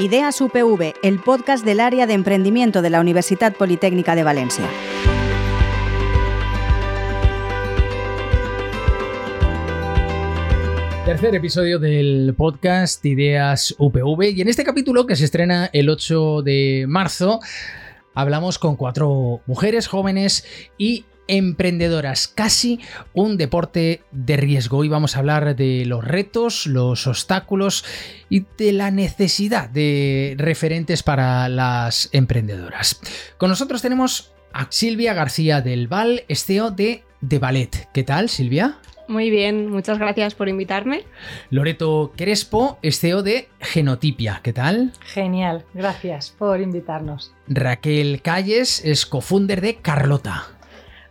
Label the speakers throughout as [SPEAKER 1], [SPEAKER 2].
[SPEAKER 1] Ideas UPV, el podcast del área de emprendimiento de la Universidad Politécnica de Valencia.
[SPEAKER 2] Tercer episodio del podcast Ideas UPV y en este capítulo que se estrena el 8 de marzo hablamos con cuatro mujeres jóvenes y emprendedoras, casi un deporte de riesgo. Hoy vamos a hablar de los retos, los obstáculos y de la necesidad de referentes para las emprendedoras. Con nosotros tenemos a Silvia García del Val, esteo de The Ballet. ¿Qué tal, Silvia?
[SPEAKER 3] Muy bien, muchas gracias por invitarme.
[SPEAKER 2] Loreto Crespo, esteo de Genotipia. ¿Qué tal?
[SPEAKER 4] Genial, gracias por invitarnos.
[SPEAKER 2] Raquel Calles es cofunder de Carlota.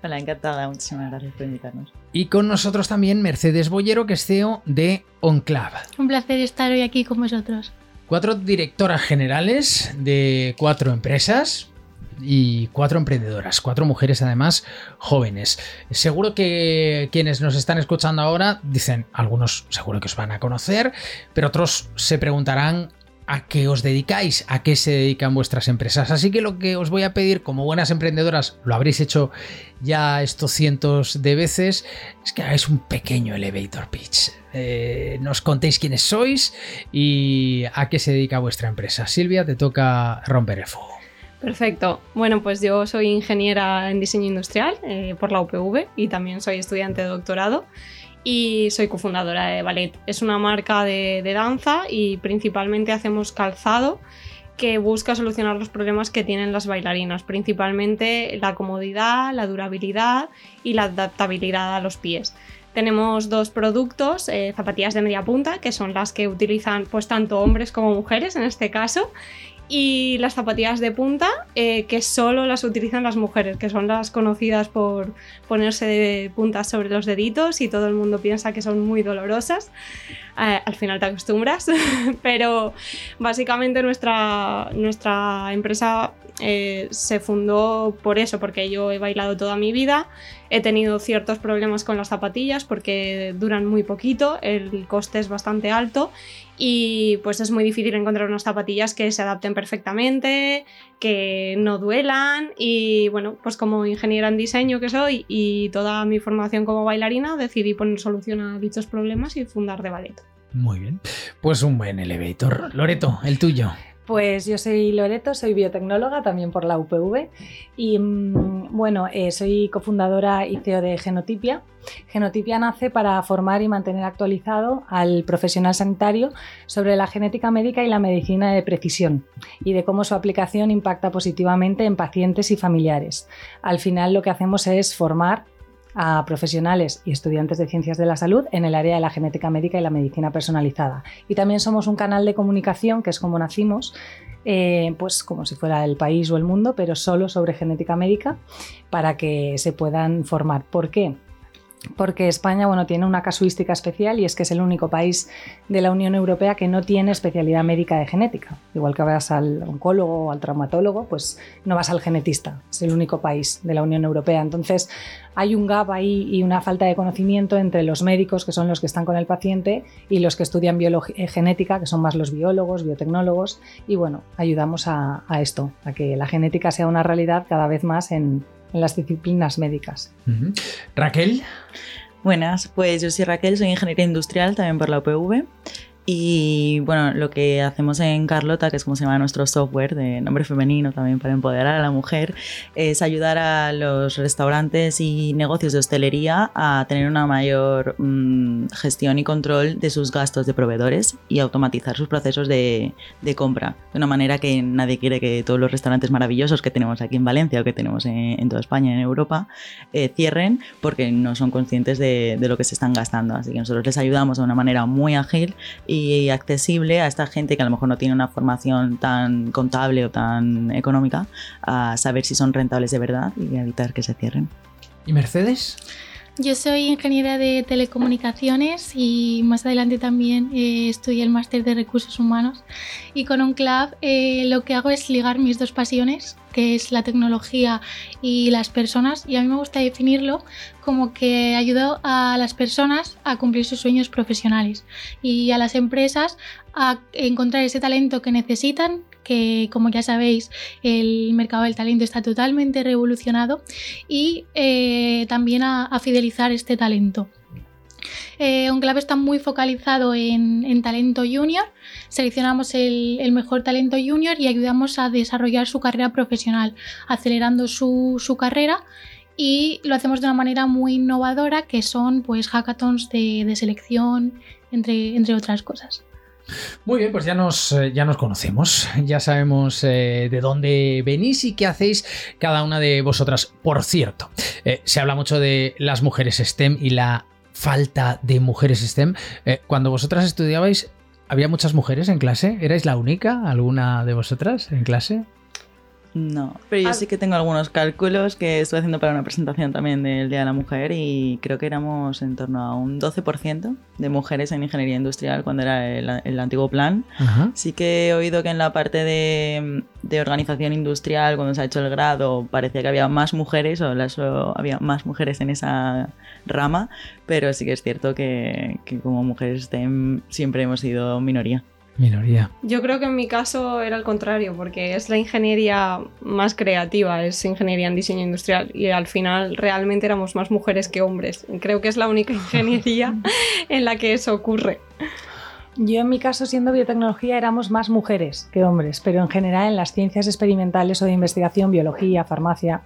[SPEAKER 5] Hola, encantada, muchísimas gracias por invitarnos.
[SPEAKER 2] Y con nosotros también Mercedes Boyero, que es CEO de Onclav.
[SPEAKER 6] Un placer estar hoy aquí con vosotros.
[SPEAKER 2] Cuatro directoras generales de cuatro empresas y cuatro emprendedoras, cuatro mujeres además jóvenes. Seguro que quienes nos están escuchando ahora dicen, algunos seguro que os van a conocer, pero otros se preguntarán a qué os dedicáis, a qué se dedican vuestras empresas. Así que lo que os voy a pedir como buenas emprendedoras, lo habréis hecho ya estos cientos de veces, es que hagáis un pequeño elevator pitch. Eh, nos contéis quiénes sois y a qué se dedica vuestra empresa. Silvia, te toca romper el fuego.
[SPEAKER 3] Perfecto. Bueno, pues yo soy ingeniera en diseño industrial eh, por la UPV y también soy estudiante de doctorado y soy cofundadora de Ballet. Es una marca de, danza y principalmente hacemos calzado que busca solucionar los problemas que tienen las bailarinas, principalmente la comodidad, la durabilidad y la adaptabilidad a los pies. Tenemos dos productos, eh, zapatillas de media punta, que son las que utilizan pues tanto hombres como mujeres en este caso, y las zapatillas de punta eh, que solo las utilizan las mujeres, que son las conocidas por ponerse de puntas sobre los deditos y todo el mundo piensa que son muy dolorosas. Eh, al final te acostumbras, pero básicamente nuestra, nuestra empresa eh, se fundó por eso, porque yo he bailado toda mi vida, he tenido ciertos problemas con las zapatillas porque duran muy poquito, el coste es bastante alto y pues es muy difícil encontrar unas zapatillas que se adapten perfectamente, que no duelan y bueno, pues como ingeniera en diseño que soy y toda mi formación como bailarina decidí poner solución a dichos problemas y fundar de ballet.
[SPEAKER 2] Muy bien, pues un buen elevator. Loreto, el tuyo.
[SPEAKER 4] Pues yo soy Loreto, soy biotecnóloga también por la UPV y mm, bueno, eh, soy cofundadora y CEO de Genotipia. Genotipia nace para formar y mantener actualizado al profesional sanitario sobre la genética médica y la medicina de precisión y de cómo su aplicación impacta positivamente en pacientes y familiares. Al final lo que hacemos es formar a profesionales y estudiantes de ciencias de la salud en el área de la genética médica y la medicina personalizada. Y también somos un canal de comunicación, que es como nacimos, eh, pues como si fuera el país o el mundo, pero solo sobre genética médica, para que se puedan formar. ¿Por qué? Porque España bueno, tiene una casuística especial y es que es el único país de la Unión Europea que no tiene especialidad médica de genética. Igual que vas al oncólogo o al traumatólogo, pues no vas al genetista. Es el único país de la Unión Europea. Entonces hay un gap ahí y una falta de conocimiento entre los médicos, que son los que están con el paciente, y los que estudian eh, genética, que son más los biólogos, biotecnólogos. Y bueno, ayudamos a esto, a que la genética sea una realidad cada vez más en, en las disciplinas médicas.
[SPEAKER 2] Raquel.
[SPEAKER 5] Buenas, pues yo soy Raquel, soy ingeniera industrial también por la UPV y bueno, lo que hacemos en Carlota, que es como se llama nuestro software de nombre femenino también para empoderar a la mujer, es ayudar a los restaurantes y negocios de hostelería a tener una mayor mm, gestión y control de sus gastos de proveedores y automatizar sus procesos de, compra. De una manera que nadie quiere que todos los restaurantes maravillosos que tenemos aquí en Valencia o que tenemos en, toda España en Europa eh, cierren porque no son conscientes de, lo que se están gastando. Así que nosotros les ayudamos de una manera muy ágil accesible a esta gente que a lo mejor no tiene una formación tan contable o tan económica a saber si son rentables de verdad y evitar que se cierren.
[SPEAKER 2] ¿Y Mercedes?
[SPEAKER 6] Yo soy ingeniera de telecomunicaciones y más adelante también eh, estudié el máster de recursos humanos. Y con UNCLAV eh, lo que hago es ligar mis dos pasiones, que es la tecnología y las personas. Y a mí me gusta definirlo como que ayudo a las personas a cumplir sus sueños profesionales y a las empresas a encontrar ese talento que necesitan, que como ya sabéis el mercado del talento está totalmente revolucionado y eh, también a, fidelizar este talento. Eh, Onclave está muy focalizado en, talento junior, seleccionamos el, mejor talento junior y ayudamos a desarrollar su carrera profesional, acelerando su, carrera y lo hacemos de una manera muy innovadora que son pues hackathons de, selección, entre, entre otras cosas.
[SPEAKER 2] Muy bien, pues ya nos, eh, ya nos conocemos, ya sabemos eh, de dónde venís y qué hacéis cada una de vosotras. Por cierto, eh, se habla mucho de las mujeres STEM y la falta de mujeres STEM. cuando vosotras estudiabais, ¿había muchas mujeres en clase? ¿Erais la única, alguna de vosotras en clase?
[SPEAKER 5] No, pero yo ah. sí que tengo algunos cálculos que estoy haciendo para una presentación también del Día de la Mujer y creo que éramos en torno a un 12% de mujeres en ingeniería industrial cuando era el, antiguo plan. Sí que he oído que en la parte de, organización industrial, cuando se ha hecho el grado, parecía que había más mujeres o había más mujeres en esa rama, pero sí que es cierto que, que como mujeres STEM siempre hemos sido minoría.
[SPEAKER 2] Minoría.
[SPEAKER 3] Yo creo que en mi caso era al contrario, porque es la ingeniería más creativa, es ingeniería en diseño industrial y al final realmente éramos más mujeres que hombres. Creo que es la única ingeniería en la que eso ocurre.
[SPEAKER 4] Yo en mi caso, siendo biotecnología, éramos más mujeres que hombres, pero en general en las ciencias experimentales o de investigación, biología, farmacia,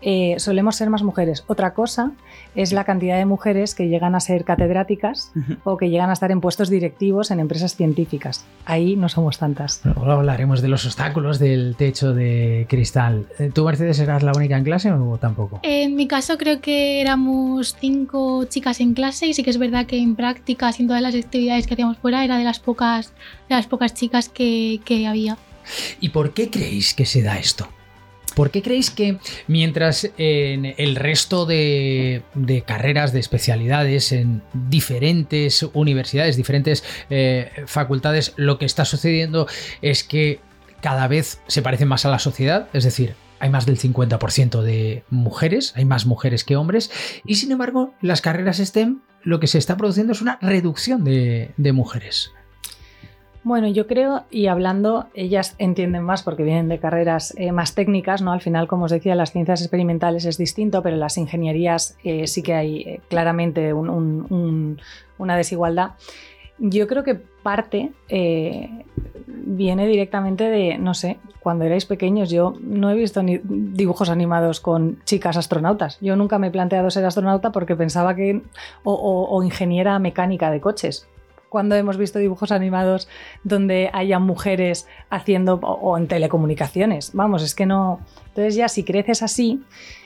[SPEAKER 4] eh, solemos ser más mujeres. Otra cosa es la cantidad de mujeres que llegan a ser catedráticas o que llegan a estar en puestos directivos en empresas científicas. Ahí no somos tantas.
[SPEAKER 2] Luego hablaremos de los obstáculos del techo de cristal. Eh, ¿Tú, Mercedes, eras la única en clase o tampoco?
[SPEAKER 6] En mi caso creo que éramos cinco chicas en clase y sí que es verdad que en prácticas y en todas las actividades que hacíamos fuera era de las pocas, de las pocas chicas que, había.
[SPEAKER 2] ¿Y por qué creéis que se da esto? ¿Por qué creéis que mientras en el resto de, carreras, de especialidades, en diferentes universidades, diferentes eh, facultades, lo que está sucediendo es que cada vez se parecen más a la sociedad? Es decir, hay más del 50% de mujeres, hay más mujeres que hombres, y sin embargo, las carreras STEM lo que se está produciendo es una reducción de, mujeres.
[SPEAKER 4] Bueno, yo creo, y hablando, ellas entienden más porque vienen de carreras eh, más técnicas, ¿no? Al final, como os decía, las ciencias experimentales es distinto, pero las ingenierías eh, sí que hay eh, claramente una desigualdad. Yo creo que parte viene directamente de, no sé, cuando erais pequeños yo no he visto ni dibujos animados con chicas astronautas. Yo nunca me he planteado ser astronauta porque pensaba que... o, ingeniera mecánica de coches. Cuando hemos visto dibujos animados donde haya mujeres haciendo o, en telecomunicaciones. Vamos, es que no. Entonces ya si creces así,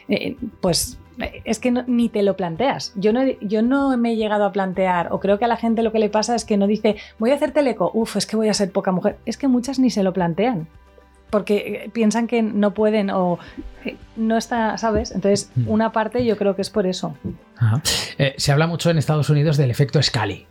[SPEAKER 4] eh, pues es que ni te lo planteas. Yo no, yo no me he llegado a plantear, o creo que a la gente lo que le pasa es que no dice, voy a hacer teleco, uff, es que voy a ser poca mujer. Es que muchas ni se lo plantean. Porque eh, piensan que no pueden o eh, no está, ¿sabes? Entonces, mm. una parte yo creo que es por eso.
[SPEAKER 2] Eh, se habla mucho en Estados Unidos del efecto Scali.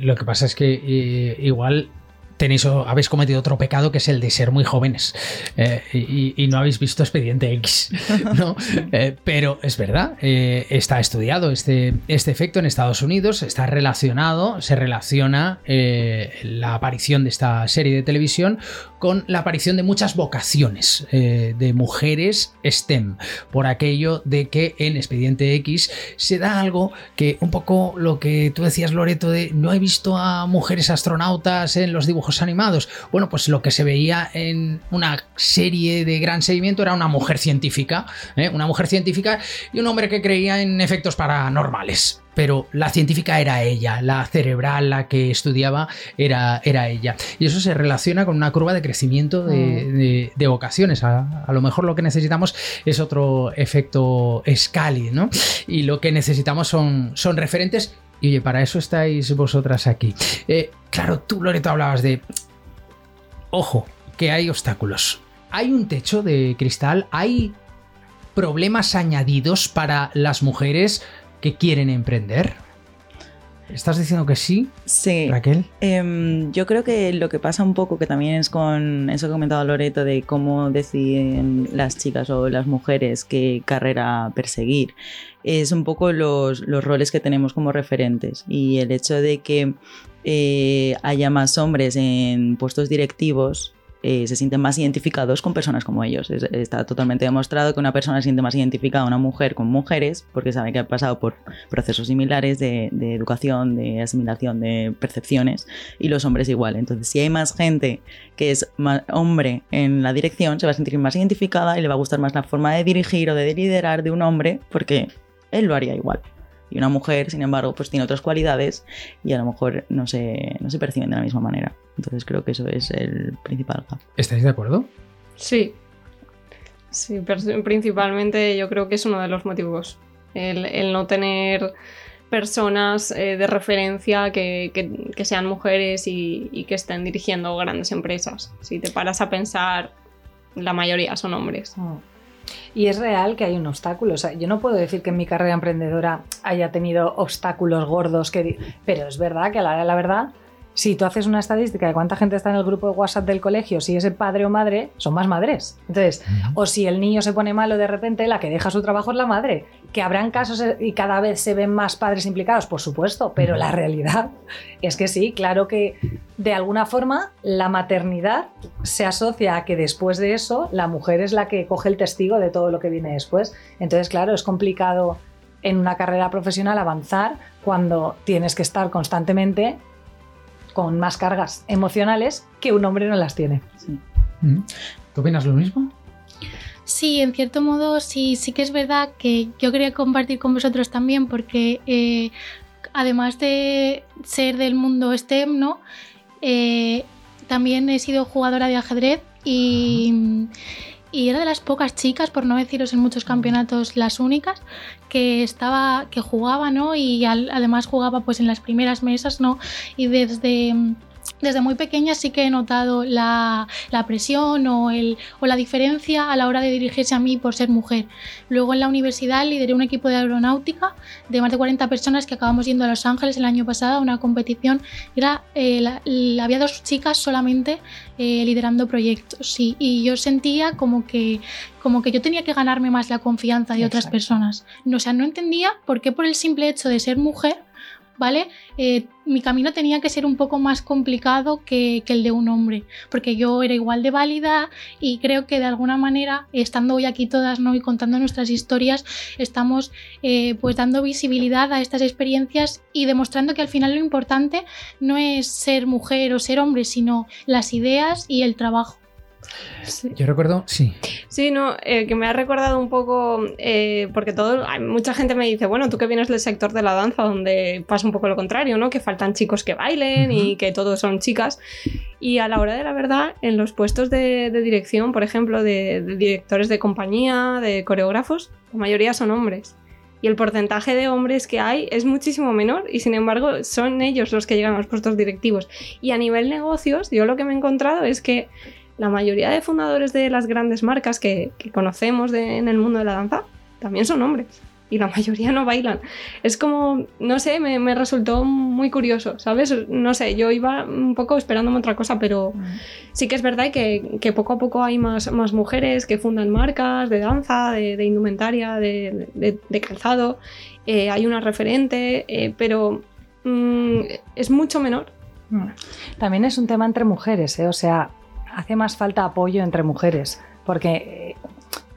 [SPEAKER 2] lo que pasa es que igual tenéis habéis cometido otro pecado que es el de ser muy jóvenes eh, y, no habéis visto Expediente X, ¿no? Eh, pero es verdad, eh, está estudiado este, este efecto en Estados Unidos, está relacionado, se relaciona la aparición de esta serie de televisión con la aparición de muchas vocaciones de mujeres STEM, por aquello de que en Expediente X se da algo que un poco lo que tú decías Loreto de no he visto a mujeres astronautas en los dibujos animados. Bueno, pues lo que se veía en una serie de gran seguimiento era una mujer científica, ¿eh? una mujer científica y un hombre que creía en efectos paranormales pero la científica era ella, la cerebral, la que estudiaba era, era ella. Y eso se relaciona con una curva de crecimiento de, mm. vocaciones. A, lo mejor lo que necesitamos es otro efecto Scali, ¿no? Y lo que necesitamos son, son referentes y oye, para eso estáis vosotras aquí. Eh, claro, tú, Loreto, hablabas de... Ojo, que hay obstáculos. Hay un techo de cristal, hay problemas añadidos para las mujeres que quieren emprender? ¿Estás diciendo que sí,
[SPEAKER 5] Sí.
[SPEAKER 2] Raquel?
[SPEAKER 5] Em, yo creo que lo que pasa un poco, que también es con eso que ha comentado Loreto, de cómo deciden las chicas o las mujeres qué carrera perseguir, es un poco los, los roles que tenemos como referentes y el hecho de que eh, haya más hombres en puestos directivos. Eh, se sienten más identificados con personas como ellos. Es- está totalmente demostrado que una persona se siente más identificada, una mujer con mujeres, porque sabe que ha pasado por procesos similares de, de educación, de asimilación, de percepciones, y los hombres igual. Entonces, si hay más gente que es más hombre en la dirección, se va a sentir más identificada y le va a gustar más la forma de dirigir o de liderar de un hombre, porque él lo haría igual. Y una mujer, sin embargo, pues tiene otras cualidades y a lo mejor no se, no se perciben de la misma manera. Entonces creo que eso es el principal gap.
[SPEAKER 2] ¿Estáis de acuerdo?
[SPEAKER 3] Sí. Sí, principalmente yo creo que es uno de los motivos. El, el no tener personas eh, de referencia que, que- que sean mujeres y, y que estén dirigiendo grandes empresas. Si te paras a pensar, la mayoría son hombres.
[SPEAKER 4] Mm. Y es real que hay un obstáculo. O sea, yo no puedo decir que en mi carrera emprendedora haya tenido obstáculos gordos, que pero es verdad que a la hora de la verdad, si tú haces una estadística de cuánta gente está en el grupo de WhatsApp del colegio, si es el padre o madre, son más madres. Entonces, o si el niño se pone malo de repente, la que deja su trabajo es la madre. Que habrán casos eh, y cada vez se ven más padres implicados, por supuesto, pero la realidad es que sí, claro que de alguna forma la maternidad se asocia a que después de eso la mujer es la que coge el testigo de todo lo que viene después. Entonces, claro, es complicado en una carrera profesional avanzar cuando tienes que estar constantemente con más cargas emocionales que un hombre no las tiene.
[SPEAKER 2] Mm. ¿Tú opinas lo mismo?
[SPEAKER 6] Sí, en cierto modo sí, sí que es verdad que yo quería compartir con vosotros también porque eh, además de ser del mundo STEM, ¿no? Eh, también he sido jugadora de ajedrez y, y era de las pocas chicas, por no deciros en muchos campeonatos las únicas, que estaba, que jugaba, ¿no? Y al- además jugaba pues en las primeras mesas, ¿no? Y desde, desde muy pequeña sí que he notado la, la presión o, el, o la diferencia a la hora de dirigirse a mí por ser mujer. Luego en la universidad lideré un equipo de aeronáutica de más de 40 personas que acabamos yendo a Los Ángeles el año pasado a una competición. Era, eh, la- la- había dos chicas solamente eh, liderando proyectos sí, y yo sentía como que, como que yo tenía que ganarme más la confianza de otras personas. No, o sea, no entendía por qué por el simple hecho de ser mujer ¿vale? Eh, mi camino tenía que ser un poco más complicado que, el de un hombre, porque yo era igual de válida y creo que de alguna manera, estando hoy aquí todas ¿no? y contando nuestras historias, estamos eh, pues dando visibilidad a estas experiencias y demostrando que al final lo importante no es ser mujer o ser hombre, sino las ideas y el trabajo.
[SPEAKER 2] Yo recuerdo, sí.
[SPEAKER 3] Sí, no, eh, que me ha recordado un poco, eh, porque todo, hay mucha gente me dice, bueno, tú que vienes del sector de la danza, donde pasa un poco lo contrario, ¿no? Que faltan chicos que bailen y
[SPEAKER 2] Ujú.
[SPEAKER 3] que todos son chicas. Y a la hora de la verdad, en los puestos de, de dirección, por ejemplo, de, de directores de compañía, de coreógrafos, la mayoría son hombres. Y el porcentaje de hombres que hay es muchísimo menor y sin embargo son ellos los que llegan a los puestos directivos. Y a nivel negocios, yo lo que me he encontrado es que la mayoría de fundadores de las grandes marcas que, que conocemos de- en el mundo de la danza también son hombres y la mayoría no bailan. Es como, no sé, me, me resultó muy curioso, ¿sabes? No sé, yo iba un poco esperándome otra cosa, pero sí que es verdad que, que poco a poco hay más, más mujeres que fundan marcas de danza, de, de indumentaria, de, de- de calzado. Eh, hay una referente, eh, pero mm, es mucho menor.
[SPEAKER 4] También es un tema entre mujeres, ¿eh? o sea, hace más falta apoyo entre mujeres, porque eh,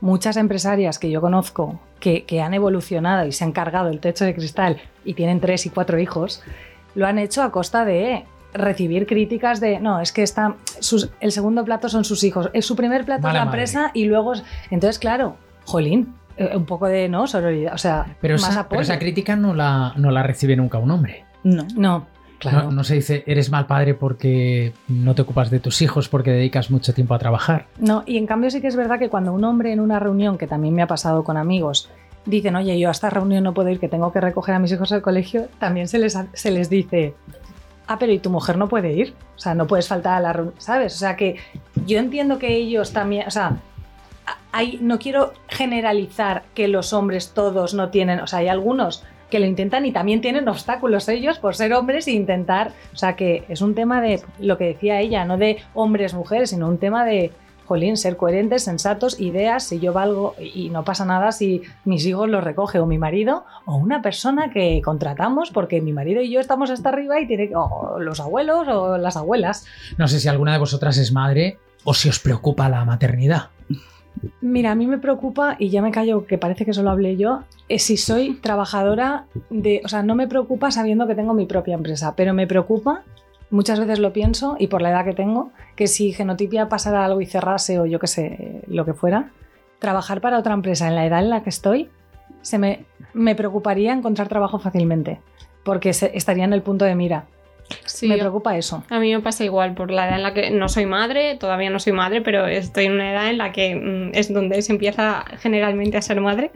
[SPEAKER 4] muchas empresarias que yo conozco que, que han evolucionado y se han cargado el techo de cristal y tienen tres y cuatro hijos, lo han hecho a costa de recibir críticas de no, es que está sus- el segundo plato son sus hijos, es su primer plato
[SPEAKER 2] Mala
[SPEAKER 4] es la
[SPEAKER 2] madre.
[SPEAKER 4] empresa y luego es- entonces claro, jolín, eh, un poco de no sororidad, o sea,
[SPEAKER 2] Pero
[SPEAKER 4] más
[SPEAKER 2] esa,
[SPEAKER 4] apoyo.
[SPEAKER 2] pero esa crítica no la, no la recibe nunca un hombre.
[SPEAKER 5] No.
[SPEAKER 4] no, claro.
[SPEAKER 2] No, no se dice, eres mal padre porque no te ocupas de tus hijos, porque dedicas mucho tiempo a trabajar.
[SPEAKER 4] No, y en cambio sí que es verdad que cuando un hombre en una reunión, que también me ha pasado con amigos, dicen, oye, yo a esta reunión no puedo ir, que tengo que recoger a mis hijos al colegio, también se les, se les dice, ah, pero ¿y tu mujer no puede ir? O sea, no puedes faltar a la reunión, ¿sabes? O sea, que yo entiendo que ellos también, o sea, hay, no quiero generalizar que los hombres todos no tienen, o sea, hay algunos que lo intentan y también tienen obstáculos ellos por ser hombres e intentar, o sea que es un tema de lo que decía ella, no de hombres, mujeres, sino un tema de, jolín, ser coherentes, sensatos, ideas, si yo valgo y no pasa nada si mis hijos los recoge o mi marido o una persona que contratamos porque mi marido y yo estamos hasta arriba y tiene o los abuelos o las abuelas.
[SPEAKER 2] No sé si alguna de vosotras es madre o si os preocupa la maternidad.
[SPEAKER 4] Mira, a mí me preocupa, y ya me callo que parece que solo hablé yo, es si soy trabajadora de. O sea, no me preocupa sabiendo que tengo mi propia empresa, pero me preocupa, muchas veces lo pienso, y por la edad que tengo, que si genotipia pasara algo y cerrase o yo qué sé, lo que fuera, trabajar para otra empresa en la edad en la que estoy, se me, me preocuparía encontrar trabajo fácilmente, porque estaría en el punto de mira.
[SPEAKER 3] Sí,
[SPEAKER 4] me preocupa eso.
[SPEAKER 3] A mí me pasa igual, por la edad en la que no soy madre, todavía no soy madre, pero estoy en una edad en la que mm, es donde se empieza generalmente a ser madre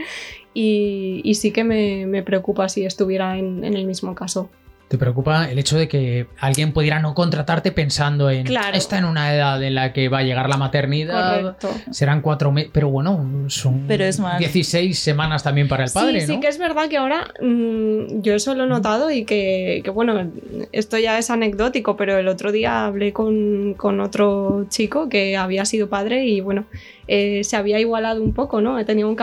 [SPEAKER 3] y, y sí que me, me preocupa si estuviera en, en el mismo caso.
[SPEAKER 2] ¿Te preocupa el hecho de que alguien pudiera no contratarte pensando en
[SPEAKER 3] Claro.
[SPEAKER 2] está en una edad en la que va a llegar la maternidad?
[SPEAKER 3] Correcto.
[SPEAKER 2] Serán cuatro meses, pero bueno, son
[SPEAKER 5] Pero es más-
[SPEAKER 2] 16 semanas también para el padre,
[SPEAKER 3] sí,
[SPEAKER 2] ¿no?
[SPEAKER 3] sí que es verdad que ahora mm, yo eso lo he notado y que, que, bueno, esto ya es anecdótico, pero el otro día hablé con, con otro chico que había sido padre y bueno, eh, se había igualado un poco, ¿no? Tenía un,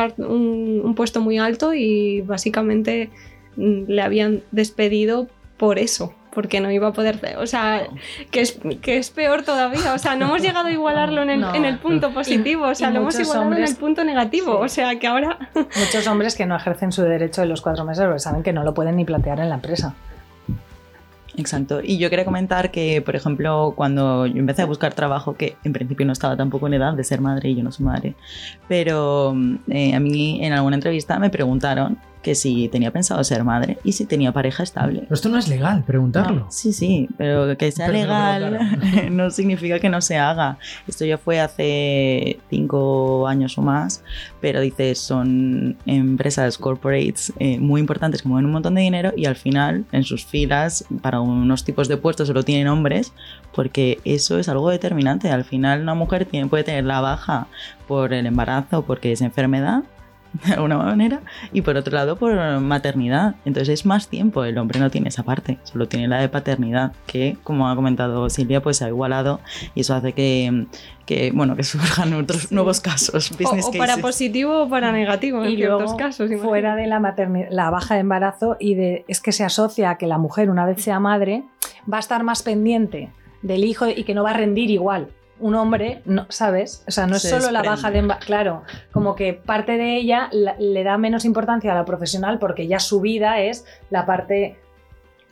[SPEAKER 3] un puesto muy alto y básicamente mm, le habían despedido por eso. Porque no iba a poder. O sea, que es, que es peor todavía. O sea, no hemos llegado a igualarlo en el,
[SPEAKER 4] No.
[SPEAKER 3] en el punto positivo. O sea,
[SPEAKER 4] y
[SPEAKER 3] lo hemos igualado en el punto negativo.
[SPEAKER 4] Sí.
[SPEAKER 3] O sea, que ahora.
[SPEAKER 4] Muchos hombres que no ejercen su derecho de los cuatro meses porque saben que no lo pueden ni plantear en la empresa.
[SPEAKER 5] Exacto. Y yo quería comentar que, por ejemplo, cuando yo empecé a buscar trabajo, que en principio no estaba tampoco en edad de ser madre y yo no soy madre, pero eh, a mí en alguna entrevista me preguntaron que si tenía pensado ser madre y si tenía pareja estable.
[SPEAKER 2] Pero esto no es legal, preguntarlo.
[SPEAKER 5] Sí, sí, pero que sea
[SPEAKER 2] Pero
[SPEAKER 5] legal no significa que no se haga. Esto ya fue hace cinco años o más, pero dices, son empresas corporates eh, muy importantes que mueven un montón de dinero y al final en sus filas para unos tipos de puestos solo tienen hombres porque eso es algo determinante. Al final una mujer tiene, puede tener la baja por el embarazo, porque es enfermedad de alguna manera, y por otro lado por maternidad. Entonces es más tiempo, el hombre no tiene esa parte, solo tiene la de paternidad, que como ha comentado Silvia, pues se ha igualado y eso hace que, que bueno, que surjan otros nuevos casos,
[SPEAKER 3] O,
[SPEAKER 5] business
[SPEAKER 3] o para
[SPEAKER 5] cases.
[SPEAKER 3] positivo o para negativo en
[SPEAKER 4] y
[SPEAKER 3] ciertos
[SPEAKER 4] luego,
[SPEAKER 3] casos. imagino.
[SPEAKER 4] fuera de la, materni- la baja de embarazo y de es que se asocia a que la mujer una vez sea madre va a estar más pendiente del hijo y que no va a rendir igual. Un hombre, no, ¿sabes? O sea, no es
[SPEAKER 5] Se
[SPEAKER 4] solo la baja de embarazo, claro, como que parte de ella la- le da menos importancia a la profesional porque ya su vida es la parte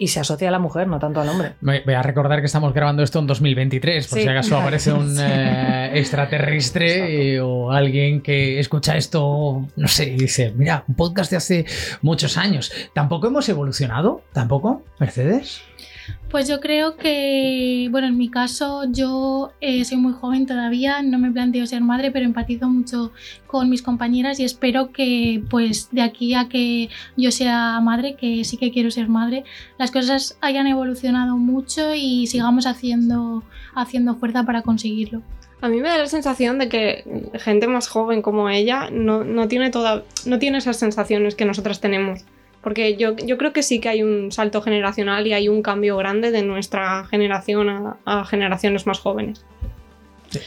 [SPEAKER 4] y se asocia a la mujer, no tanto al hombre.
[SPEAKER 2] Voy a recordar que estamos grabando esto en 2023, por
[SPEAKER 4] Sí.
[SPEAKER 2] si acaso aparece un eh, extraterrestre eh, o alguien que escucha esto, no sé, y dice, mira, un podcast de hace muchos años. ¿Tampoco hemos evolucionado? ¿Tampoco? ¿Mercedes?
[SPEAKER 6] Pues yo creo que, bueno, en mi caso yo eh, soy muy joven todavía, no me planteo ser madre, pero empatizo mucho con mis compañeras y espero que pues de aquí a que yo sea madre, que sí que quiero ser madre, las cosas hayan evolucionado mucho y sigamos haciendo, haciendo fuerza para conseguirlo.
[SPEAKER 3] A mí me da la sensación de que gente más joven como ella no, tiene toda, no tiene esas sensaciones que nosotras tenemos. Porque yo, yo creo que sí que hay un salto generacional y hay un cambio grande de nuestra generación a, a generaciones más jóvenes.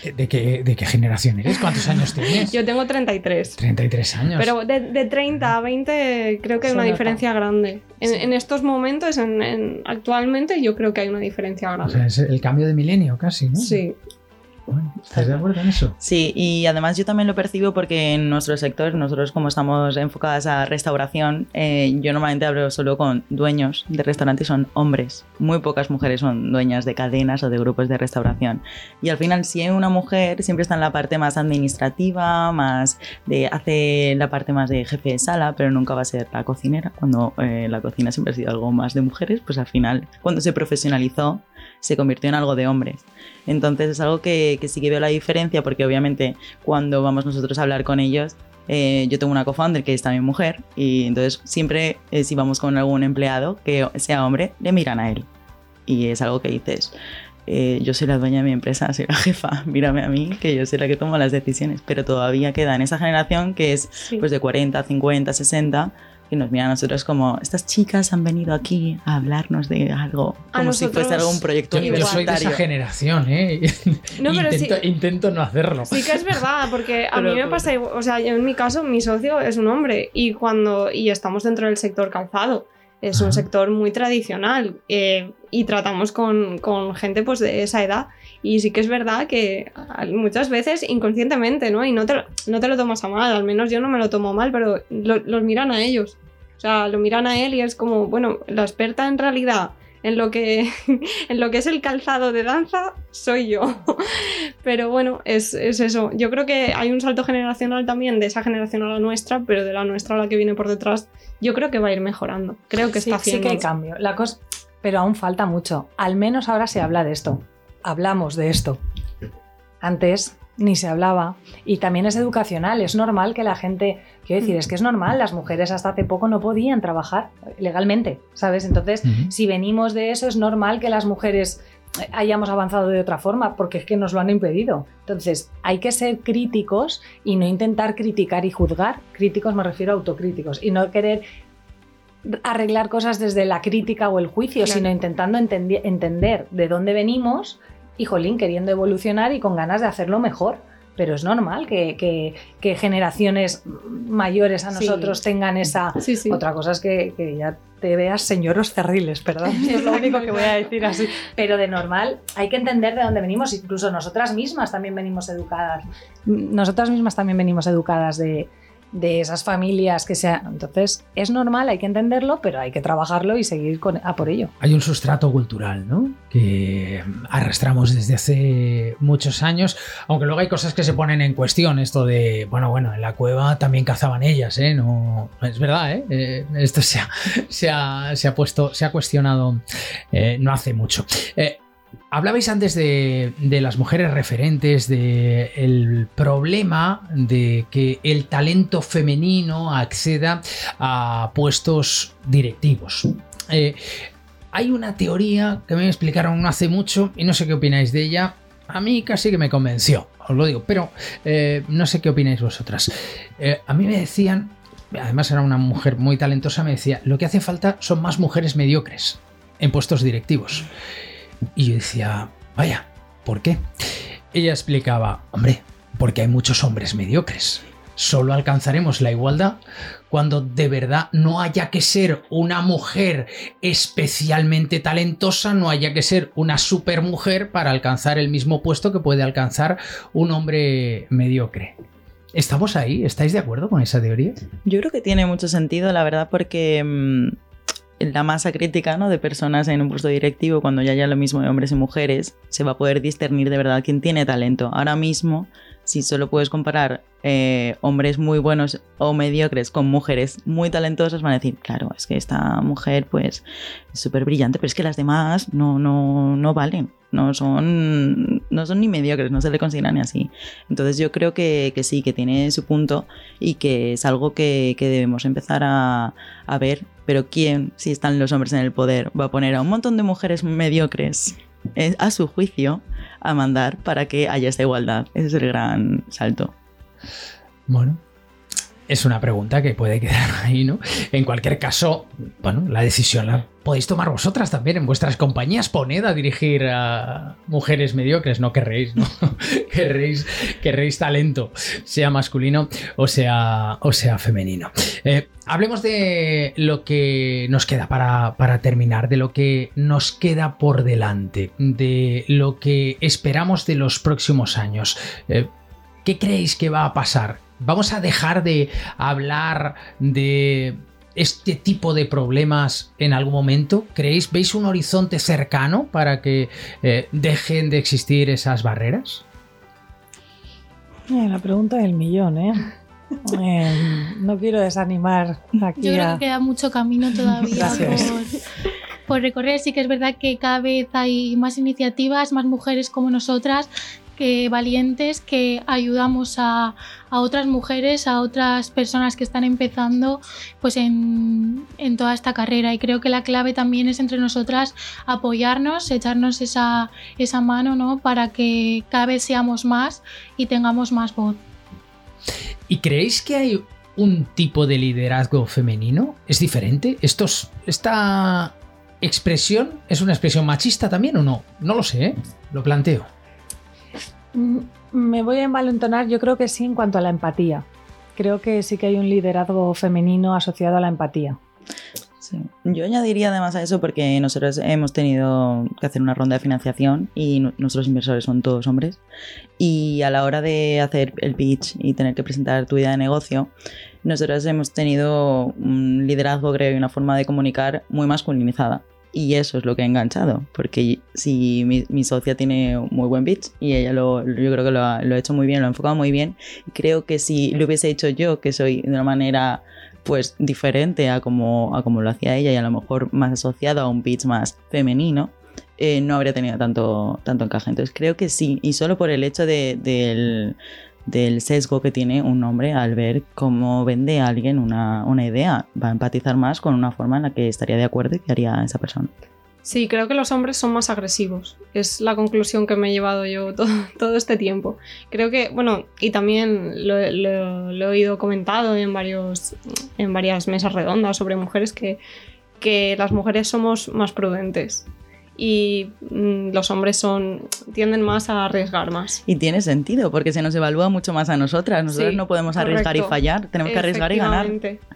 [SPEAKER 2] ¿De, de qué, de qué generación eres? ¿Cuántos años tienes?
[SPEAKER 3] Yo tengo 33.
[SPEAKER 2] 33 años.
[SPEAKER 3] Pero de, de 30 a 20 creo que hay una diferencia grande. En,
[SPEAKER 4] Sí.
[SPEAKER 3] en estos momentos, en- en- actualmente, yo creo que hay una diferencia
[SPEAKER 2] O
[SPEAKER 3] grande.
[SPEAKER 2] sea, es el cambio de milenio casi, ¿no?
[SPEAKER 3] Sí.
[SPEAKER 2] Bueno, ¿Estás de acuerdo en eso?
[SPEAKER 5] Sí, y además yo también lo percibo porque en nuestro sector, nosotros como estamos enfocadas a restauración, eh, yo normalmente hablo solo con dueños de restaurantes, son hombres. Muy pocas mujeres son dueñas de cadenas o de grupos de restauración. Y al final, si hay una mujer, siempre está en la parte más administrativa, más de hace la parte más de jefe de sala, pero nunca va a ser la cocinera. Cuando eh, la cocina siempre ha sido algo más de mujeres, pues al final, cuando se profesionalizó, se convirtió en algo de hombres. Entonces es algo que, que sí que veo la diferencia porque obviamente cuando vamos nosotros a hablar con ellos, eh, yo tengo una co-founder que es también mujer y entonces siempre eh, si vamos con algún empleado que sea hombre, le miran a él. Y es algo que dices, eh, yo soy la dueña de mi empresa, soy la jefa, mírame a mí, que yo soy la que toma las decisiones, pero todavía queda en esa generación que es
[SPEAKER 3] Sí.
[SPEAKER 5] pues de 40, 50, 60 y nos miran a nosotros como, estas chicas han venido aquí a hablarnos de algo,
[SPEAKER 3] A
[SPEAKER 5] como si fuese algún proyecto
[SPEAKER 2] Yo, yo soy de esa generación, ¿eh?
[SPEAKER 3] No, pero
[SPEAKER 2] intento,
[SPEAKER 3] sí-
[SPEAKER 2] intento no hacerlo.
[SPEAKER 3] Sí que es verdad, porque a
[SPEAKER 5] Pero,
[SPEAKER 3] mí me pasa igual, o sea, yo en mi caso mi socio es un hombre y cuando y estamos dentro del sector calzado, es un sector muy tradicional eh, y tratamos con, con gente pues de esa edad y sí que es verdad que muchas veces inconscientemente, ¿no? Y no te, lo- no te lo tomas a mal, al menos yo no me lo tomo mal, pero lo- los miran a ellos, o sea, lo miran a él y es como, bueno, la experta en realidad en lo que, en lo que es el calzado de danza soy yo. Pero bueno, es, es eso. Yo creo que hay un salto generacional también de esa generación a la nuestra, pero de la nuestra a la que viene por detrás, yo creo que va a ir mejorando. Creo que
[SPEAKER 4] sí,
[SPEAKER 3] está
[SPEAKER 4] sí
[SPEAKER 3] haciendo.
[SPEAKER 4] que hay cambio. La cosa, pero aún falta mucho. Al menos ahora se habla de esto. Hablamos de esto. Antes ni se hablaba. Y también es educacional. Es normal que la gente. Quiero decir, es que es normal. Las mujeres hasta hace poco no podían trabajar legalmente, ¿sabes? Entonces, si venimos de eso, es normal que las mujeres eh, hayamos avanzado de otra forma, porque es que nos lo han impedido. Entonces, hay que ser críticos y no intentar criticar y juzgar. Críticos me refiero a autocríticos y no querer arreglar cosas desde la crítica o el juicio,
[SPEAKER 3] Claro.
[SPEAKER 4] sino intentando entender de dónde venimos y, jolín, queriendo evolucionar y con ganas de hacerlo mejor. Pero es normal que, que- que generaciones mayores a
[SPEAKER 3] Sí.
[SPEAKER 4] nosotros tengan esa...
[SPEAKER 3] Sí, sí.
[SPEAKER 4] Otra cosa es que, que ya te veas señoros cerriles, perdón. Esto es lo único que voy a decir así. Pero de normal hay que entender de dónde venimos. Incluso nosotras mismas también venimos educadas. Nosotras mismas también venimos educadas de, de esas familias que sean. Entonces es normal, hay que entenderlo, pero hay que trabajarlo y seguir con, a por ello.
[SPEAKER 2] Hay un sustrato cultural, ¿no? Que arrastramos desde hace muchos años, aunque luego hay cosas que se ponen en cuestión, esto de, bueno, bueno, en la cueva también cazaban ellas, ¿eh? No, es verdad, ¿eh? Eh, esto se ha, se, ha, se ha puesto, se ha cuestionado eh, no hace mucho. Eh, Hablabais antes de, las mujeres referentes, de el problema de que el talento femenino acceda a puestos directivos. Eh, hay una teoría que me explicaron hace mucho y no sé qué opináis de ella. A mí casi que me convenció, os lo digo, pero eh, no sé qué opináis vosotras. Eh, a mí me decían, además era una mujer muy talentosa, me decía, lo que hace falta son más mujeres mediocres en puestos directivos. Y yo decía, vaya, ¿por qué? Ella explicaba, hombre, porque hay muchos hombres mediocres. Solo alcanzaremos la igualdad cuando de verdad no haya que ser una mujer especialmente talentosa, no haya que ser una supermujer para alcanzar el mismo puesto que puede alcanzar un hombre mediocre. ¿Estamos ahí? ¿Estáis de acuerdo con esa teoría?
[SPEAKER 5] Yo creo que tiene mucho sentido, la verdad, porque mm, la masa crítica ¿no? de personas en un puesto directivo, cuando ya haya lo mismo de hombres y mujeres, se va a poder discernir de verdad quién tiene talento. Ahora mismo, si solo puedes comparar eh, hombres muy buenos o mediocres con mujeres muy talentosas, van a decir, claro, es que esta mujer pues es súper brillante, pero es que las demás no, no, no valen. No son, no son ni mediocres, no se le consideran ni así. Entonces yo creo que, sí, que tiene su punto y que es algo que, debemos empezar a ver. Pero ¿quién, si están los hombres en el poder, va a poner a un montón de mujeres mediocres eh, a su juicio a mandar para que haya esta igualdad? Ese es el gran salto.
[SPEAKER 2] Bueno, es una pregunta que puede quedar ahí, ¿no? En cualquier caso, bueno, la decisión la podéis tomar vosotras también en vuestras compañías. Poned a dirigir a mujeres mediocres, no querréis, ¿no? querréis, querréis talento, sea masculino o sea, o sea femenino. Eh, hablemos de lo que nos queda para, para terminar, de lo que nos queda por delante, de lo que esperamos de los próximos años. Eh, ¿Qué creéis que va a pasar? ¿Vamos a dejar de hablar de este tipo de problemas en algún momento? ¿Creéis, veis un horizonte cercano para que eh, dejen de existir esas barreras?
[SPEAKER 4] Eh, la pregunta del millón, ¿eh? Eh, no quiero desanimar aquí
[SPEAKER 6] Yo creo
[SPEAKER 4] a...
[SPEAKER 6] que queda mucho camino todavía por recorrer. Sí que es verdad que cada vez hay más iniciativas, más mujeres como nosotras, valientes, que ayudamos a, otras mujeres, a otras personas que están empezando pues en, toda esta carrera. Y creo que la clave también es entre nosotras apoyarnos, echarnos esa, esa mano ¿no? para que cada vez seamos más y tengamos más voz.
[SPEAKER 2] ¿Y creéis que hay un tipo de liderazgo femenino? ¿Es diferente? ¿Estos, ¿Esta expresión es una expresión machista también o no? No lo sé, ¿eh? lo planteo.
[SPEAKER 4] Me voy a envalentonar, yo creo que sí en cuanto a la empatía. Creo que sí que hay un liderazgo femenino asociado a la empatía.
[SPEAKER 5] Yo añadiría además a eso porque nosotros hemos tenido que hacer una ronda de financiación y nuestros inversores son todos hombres y a la hora de hacer el pitch y tener que presentar tu idea de negocio, nosotros hemos tenido un liderazgo, creo, y una forma de comunicar muy masculinizada. Y eso es lo que ha enganchado, porque si mi, socia tiene muy buen pitch y ella lo, yo creo que lo ha, hecho muy bien, lo ha enfocado muy bien, creo que si lo hubiese hecho yo, que soy de una manera pues diferente a como, a como lo hacía ella y a lo mejor más asociado a un pitch más femenino, eh, no habría tenido tanto, tanto encaje. Entonces creo que sí, y solo por el hecho de, del, sesgo que tiene un hombre al ver cómo vende a alguien una, una idea, va a empatizar más con una forma en la que estaría de acuerdo y que haría esa persona.
[SPEAKER 3] Sí, creo que los hombres son más agresivos. Es la conclusión que me he llevado yo todo, este tiempo. Creo que, bueno, y también lo, he oído comentado en, varios, en varias mesas redondas sobre mujeres que, que las mujeres somos más prudentes y mm, los hombres son tienden más a arriesgar más.
[SPEAKER 5] Y tiene sentido, porque se nos evalúa mucho más a nosotras. Nosotros no podemos arriesgar y fallar, tenemos que arriesgar y ganar.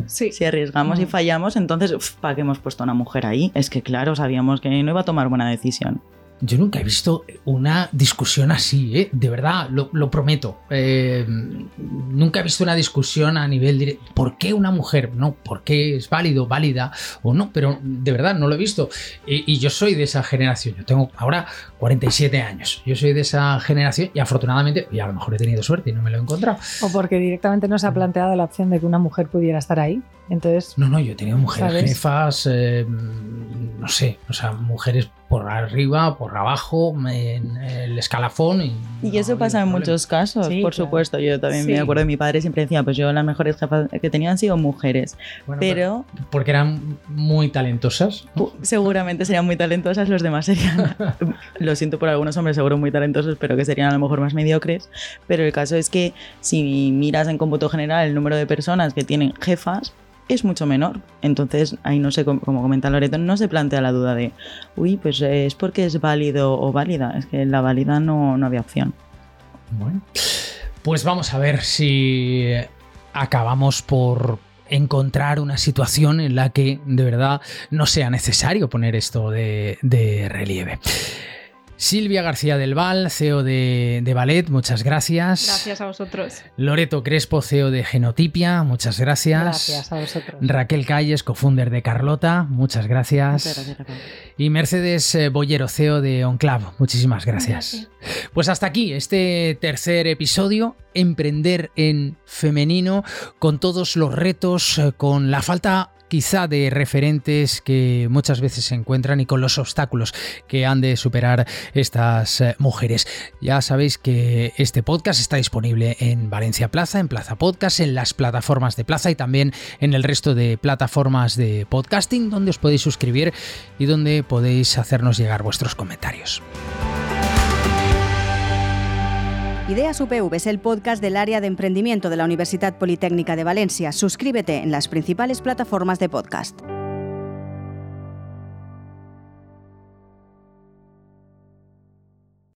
[SPEAKER 3] Sí.
[SPEAKER 5] Si arriesgamos y mm. fallamos, entonces, ¿para qué hemos puesto a una mujer ahí? Es que, claro, sabíamos que no iba a tomar buena decisión.
[SPEAKER 2] Yo nunca he visto una discusión así, ¿eh? de verdad, lo, prometo. Eh, nunca he visto una discusión a nivel de ¿Por qué una mujer? No, ¿por qué es válido, válida o no? Pero de verdad no lo he visto. Y, yo soy de esa generación. Yo tengo ahora 47 años. Yo soy de esa generación y afortunadamente, y a lo mejor he tenido suerte y no me lo he encontrado.
[SPEAKER 4] O porque directamente no se ha planteado la opción de que una mujer pudiera estar ahí. Entonces.
[SPEAKER 2] No, no, yo he tenido mujeres jefas, eh, no sé, o sea, mujeres por arriba, por abajo, en el escalafón. Y,
[SPEAKER 5] y eso pasa en muchos casos, por supuesto. Yo también me acuerdo de mi padre siempre decía, pues yo las mejores jefas que tenía han sido mujeres. pero,
[SPEAKER 2] Porque eran muy talentosas.
[SPEAKER 5] Seguramente serían muy talentosas, los demás serían, lo siento por algunos hombres, seguro muy talentosos, pero que serían a lo mejor más mediocres. Pero el caso es que si miras en cómputo general el número de personas que tienen jefas, es mucho menor. Entonces, ahí no sé, como, comenta Loreto, no se plantea la duda de, uy, pues es porque es válido o válida. Es que en la válida no, no había opción.
[SPEAKER 2] Bueno, pues vamos a ver si acabamos por encontrar una situación en la que de verdad no sea necesario poner esto de, de relieve. Silvia García del Val, CEO de, Ballet, muchas gracias.
[SPEAKER 3] Gracias a vosotros.
[SPEAKER 2] Loreto Crespo, CEO de Genotipia, muchas gracias.
[SPEAKER 4] Gracias a vosotros.
[SPEAKER 2] Raquel Calles, cofunder de Carlota, muchas gracias.
[SPEAKER 5] Muchas gracias
[SPEAKER 2] y Mercedes eh, Boyero, CEO de Onclav, muchísimas gracias. Pues hasta aquí este tercer episodio, Emprender en Femenino, con todos los retos, eh, con la falta quizá de referentes que muchas veces se encuentran y con los obstáculos que han de superar estas eh, mujeres. Ya sabéis que este podcast está disponible en Valencia Plaza, en Plaza Podcast, en las plataformas de Plaza y también en el resto de plataformas de podcasting donde os podéis suscribir y donde podéis hacernos llegar vuestros comentarios.
[SPEAKER 1] Ideas UPV es el podcast del área de emprendimiento de la Universidad Politécnica de Valencia. Suscríbete en las principales plataformas de podcast.